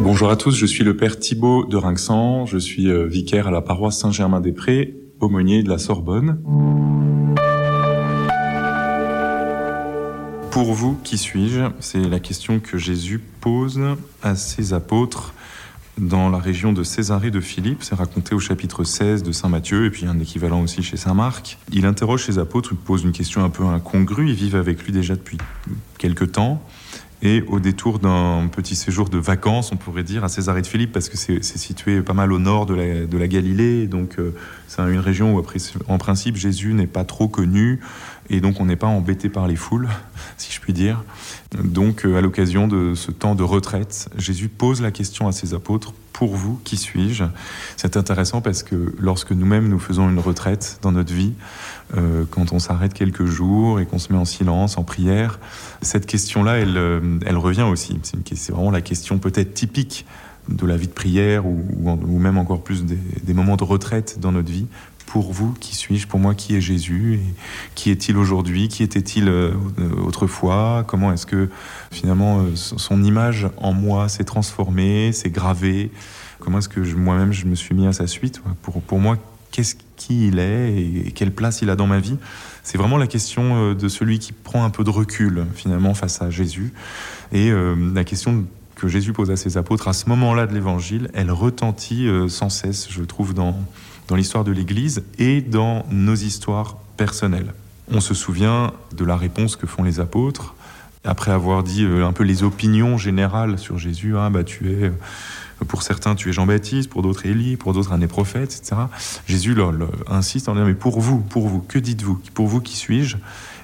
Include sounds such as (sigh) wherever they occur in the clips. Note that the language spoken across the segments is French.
Bonjour à tous, je suis le père Thibault de Rinxan, je suis euh, vicaire à la paroisse Saint-Germain-des-Prés, aumônier de la Sorbonne. Pour vous, qui suis-je? C'est la question que Jésus pose à ses apôtres dans la région de Césarée de Philippe. C'est raconté au chapitre 16 de Saint Matthieu, et puis un équivalent aussi chez Saint Marc. Il interroge ses apôtres, il pose une question un peu incongrue. Ils vivent avec lui déjà depuis quelque temps. Et au détour d'un petit séjour de vacances, on pourrait dire, à Césarée de Philippe, parce que c'est situé pas mal au nord de la, Galilée, donc euh, c'est une région où, en principe, Jésus n'est pas trop connu, et donc on n'est pas embêté par les foules, (laughs) si je puis dire. Donc, euh, à l'occasion de ce temps de retraite, Jésus pose la question à ses apôtres pour vous, qui suis-je? C'est intéressant parce que lorsque nous-mêmes nous faisons une retraite dans notre vie, euh, quand on s'arrête quelques jours et qu'on se met en silence, en prière, cette question-là, elle, euh, revient aussi. C'est vraiment la question peut-être typique de la vie de prière ou, même encore plus des, moments de retraite dans notre vie pour vous, qui suis-je Pour moi, qui est Jésus et Qui est-il aujourd'hui Qui était-il euh, autrefois Comment est-ce que finalement euh, son image en moi s'est transformée, s'est gravée? Comment est-ce que moi-même je me suis mis à sa suite? Pour, pour moi, qu'est-ce qui il est et quelle place il a dans ma vie? C'est vraiment la question euh, de celui qui prend un peu de recul finalement face à Jésus. Et la question que Jésus pose à ses apôtres à ce moment-là de l'évangile, elle retentit sans cesse, je trouve, dans, dans l'histoire de l'Église et dans nos histoires personnelles. On se souvient de la réponse que font les apôtres après avoir dit euh, un peu les opinions générales sur Jésus. Ah, bah, tu es, euh, pour certains, tu es Jean-Baptiste, pour d'autres Élie, pour d'autres un des prophètes, etc. Jésus insiste en disant, mais pour vous, pour vous, que dites-vous? Pour vous, qui suis-je?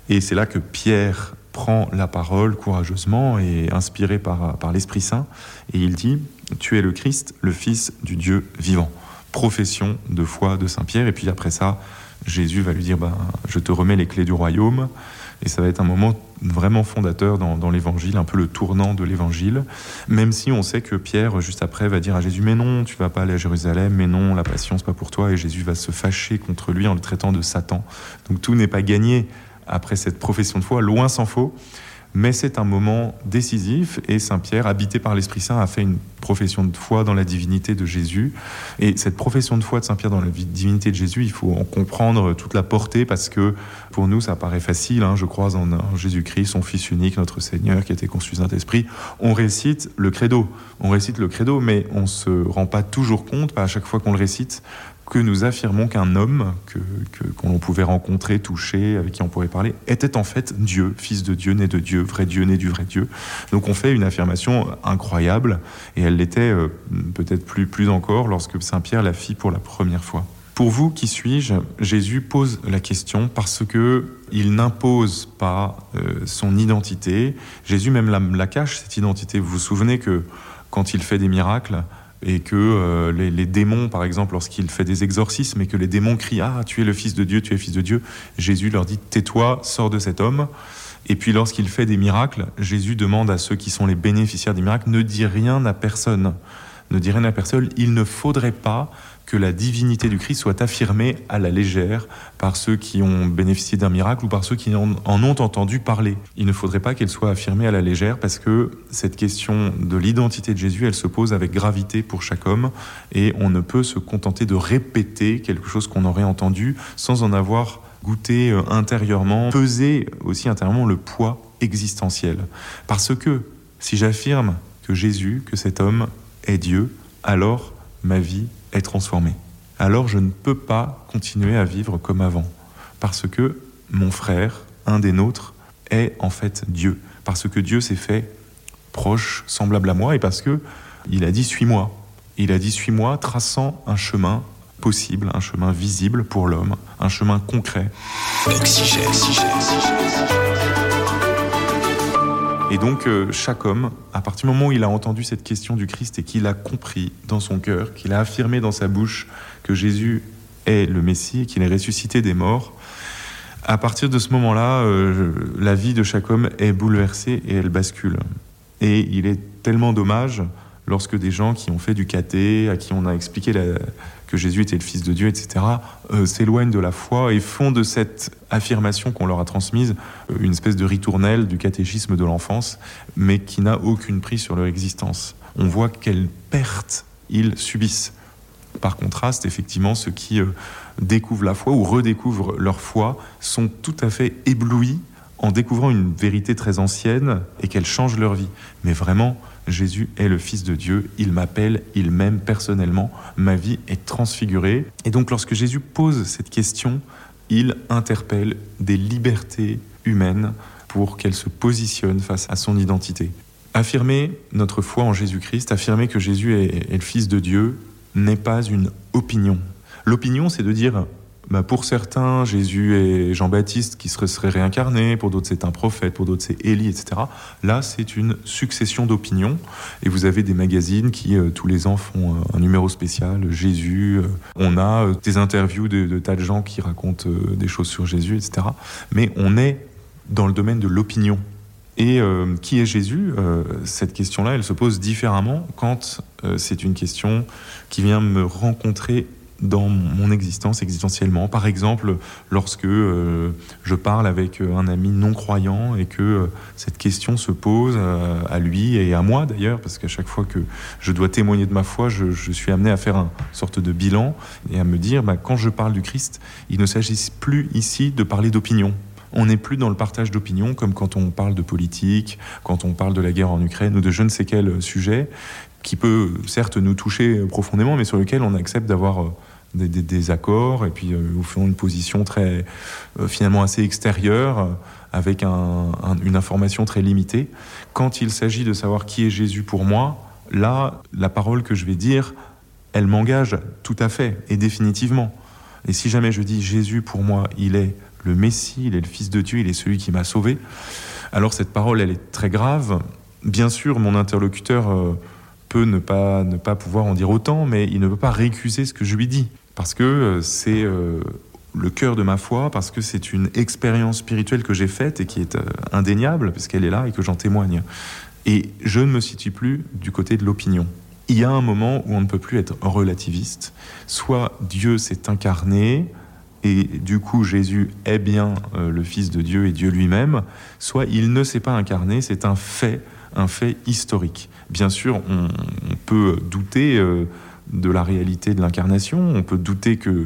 Et c'est là que Pierre prend la parole courageusement et inspiré par l'Esprit Saint, et il dit, tu es le Christ, le Fils du Dieu vivant profession de foi de Saint Pierre. Et puis après ça, Jésus va lui dire, ben, je te remets les clés du royaume. Et ça va être un moment vraiment fondateur dans, l'évangile, un peu le tournant de l'évangile, même si on sait que Pierre, juste après, va dire à Jésus, mais non, tu vas pas aller à Jérusalem, mais non, la passion, c'est pas pour toi, et Jésus va se fâcher contre lui en le traitant de Satan. Donc tout n'est pas gagné après cette profession de foi, loin s'en faut mais c'est un moment décisif et Saint Pierre, habité par l'Esprit Saint, a fait une profession de foi dans la divinité de Jésus. Et cette profession de foi de Saint Pierre dans la divinité de Jésus, il faut en comprendre toute la portée parce que pour nous, ça paraît facile. Hein, je crois en, Jésus-Christ, son Fils unique, notre Seigneur, qui été conçu Saint-Esprit. On récite le credo. On récite le credo, mais on se rend pas toujours compte, à chaque fois qu'on le récite, que nous affirmons qu'un homme que, qu'on pouvait rencontrer, toucher, avec qui on pourrait parler, était en fait Dieu, fils de Dieu, né de Dieu, vrai Dieu, né du vrai Dieu. Donc on fait une affirmation incroyable, et elle l'était euh, peut-être plus, plus encore lorsque Saint Pierre la fit pour la première fois. Pour vous, qui suis-je Jésus pose la question parce que il n'impose pas euh, son identité. Jésus même la cache cette identité. Vous vous souvenez que quand il fait des miracles, et que euh, les, démons, par exemple, lorsqu'il fait des exorcismes et que les démons crient Ah, tu es le Fils de Dieu, tu es le Fils de Dieu, Jésus leur dit Tais-toi, sors de cet homme. Et puis lorsqu'il fait des miracles, Jésus demande à ceux qui sont les bénéficiaires des miracles Ne dis rien à personne. Ne dis rien à personne. Il ne faudrait pas que la divinité du Christ soit affirmée à la légère par ceux qui ont bénéficié d'un miracle ou par ceux qui en, ont entendu parler. Il ne faudrait pas qu'elle soit affirmée à la légère parce que cette question de l'identité de Jésus, elle se pose avec gravité pour chaque homme et on ne peut se contenter de répéter quelque chose qu'on aurait entendu sans en avoir goûté euh, intérieurement, peser aussi intérieurement le poids existentiel. Parce que si j'affirme que Jésus, que cet homme est Dieu, alors ma vie est transformé. Alors je ne peux pas continuer à vivre comme avant, parce que mon frère, un des nôtres, est en fait Dieu, parce que Dieu s'est fait proche, semblable à moi, et parce que il a dit suis-moi. Il a dit suis-moi, traçant un chemin possible, un chemin visible pour l'homme, un chemin concret. Et donc euh, chaque homme, à partir du moment où il a entendu cette question du Christ et qu'il a compris dans son cœur, qu'il a affirmé dans sa bouche que Jésus est le Messie, qu'il est ressuscité des morts, à partir de ce moment-là, euh, la vie de chaque homme est bouleversée et elle bascule. Et il est tellement dommage lorsque des gens qui ont fait du caté, à qui on a expliqué que Jésus était le Fils de Dieu, etc., euh, s'éloignent de la foi et font de cette affirmation qu'on leur a transmise euh, une espèce de ritournelle du catéchisme de l'enfance, mais qui n'a aucune prise sur leur existence. on voit quelle perte ils subissent. Par contraste, effectivement, ceux qui euh, découvrent la foi ou redécouvrent leur foi sont tout à fait éblouis en découvrant une vérité très ancienne et qu'elle change leur vie. Mais vraiment, Jésus est le Fils de Dieu, il m'appelle, il m'aime personnellement, ma vie est transfigurée. Et donc lorsque Jésus pose cette question, il interpelle des libertés humaines pour qu'elles se positionnent face à son identité. Affirmer notre foi en Jésus-Christ, affirmer que Jésus est, le Fils de Dieu, n'est pas une opinion. L'opinion, c'est de dire bah, pour certains, Jésus est Jean-Baptiste qui serait, serait réincarné, pour d'autres c'est un prophète, pour d'autres c'est Élie, etc. Là, c'est une succession d'opinions, et vous avez des magazines qui, euh, tous les ans, font un numéro spécial, Jésus, euh, on a euh, des interviews de, tas de gens qui racontent des choses sur Jésus, etc. Mais on est dans le domaine de l'opinion. Et qui est Jésus Cette question-là, elle se pose différemment quand c'est une question qui vient me rencontrer dans mon existence existentiellement. Par exemple, lorsque euh, je parle avec euh, un ami non croyant et que euh, cette question se pose à lui et à moi d'ailleurs, parce qu'à chaque fois que je dois témoigner de ma foi, je, suis amené à faire une sorte de bilan et à me dire, bah, quand je parle du Christ, il ne s'agit plus ici de parler d'opinion. On n'est plus dans le partage d'opinion comme quand on parle de politique, quand on parle de la guerre en Ukraine ou de je ne sais quel sujet qui peut certes nous toucher profondément, mais sur lequel on accepte d'avoir des, accords et puis euh, au fond une position très euh, finalement assez extérieure euh, avec une information très limitée. Quand il s'agit de savoir qui est Jésus pour moi, là, la parole que je vais dire, elle m'engage tout à fait et définitivement. Et si jamais je dis Jésus pour moi, il est le Messie, il est le Fils de Dieu, il est celui qui m'a sauvé, alors cette parole, elle est très grave. Bien sûr, mon interlocuteur peut ne pas, ne pas pouvoir en dire autant, mais il ne peut pas récuser ce que je lui dis parce que euh, c'est euh, le cœur de ma foi, parce que c'est une expérience spirituelle que j'ai faite et qui est euh, indéniable, parce qu'elle est là et que j'en témoigne. Et je ne me situe plus du côté de l'opinion. Il y a un moment où on ne peut plus être relativiste. Soit Dieu s'est incarné, et du coup Jésus est bien le Fils de Dieu et Dieu lui-même, soit il ne s'est pas incarné, c'est un fait, un fait historique. Bien sûr, on, peut douter de la réalité de l'incarnation. On peut douter que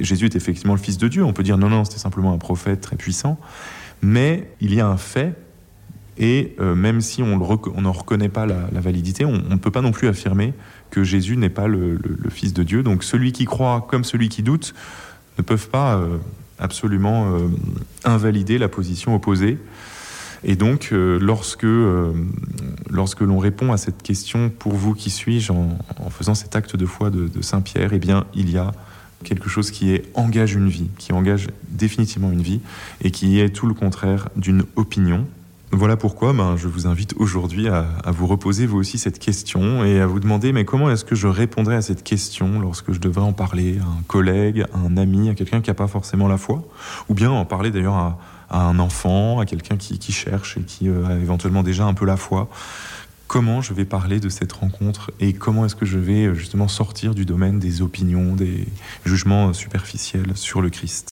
Jésus est effectivement le Fils de Dieu. On peut dire non, non, c'était simplement un prophète très puissant. Mais il y a un fait, et euh, même si on n'en reconnaît pas la, validité, on ne peut pas non plus affirmer que Jésus n'est pas le, Fils de Dieu. Donc celui qui croit comme celui qui doute ne peuvent pas euh, absolument euh, invalider la position opposée. Et donc, euh, lorsque, euh, lorsque l'on répond à cette question, pour vous, qui suis-je, en, faisant cet acte de foi de, Saint Pierre, eh bien, il y a quelque chose qui engage une vie, qui engage définitivement une vie, et qui est tout le contraire d'une opinion. Voilà pourquoi ben, je vous invite aujourd'hui à, à, vous reposer vous aussi cette question et à vous demander mais comment est-ce que je répondrai à cette question lorsque je devrais en parler à un collègue, à un ami, à quelqu'un qui n'a pas forcément la foi, ou bien en parler d'ailleurs à, à un enfant, à quelqu'un qui, cherche et qui euh, a éventuellement déjà un peu la foi. Comment je vais parler de cette rencontre et comment est-ce que je vais euh, justement sortir du domaine des opinions, des jugements superficiels sur le Christ?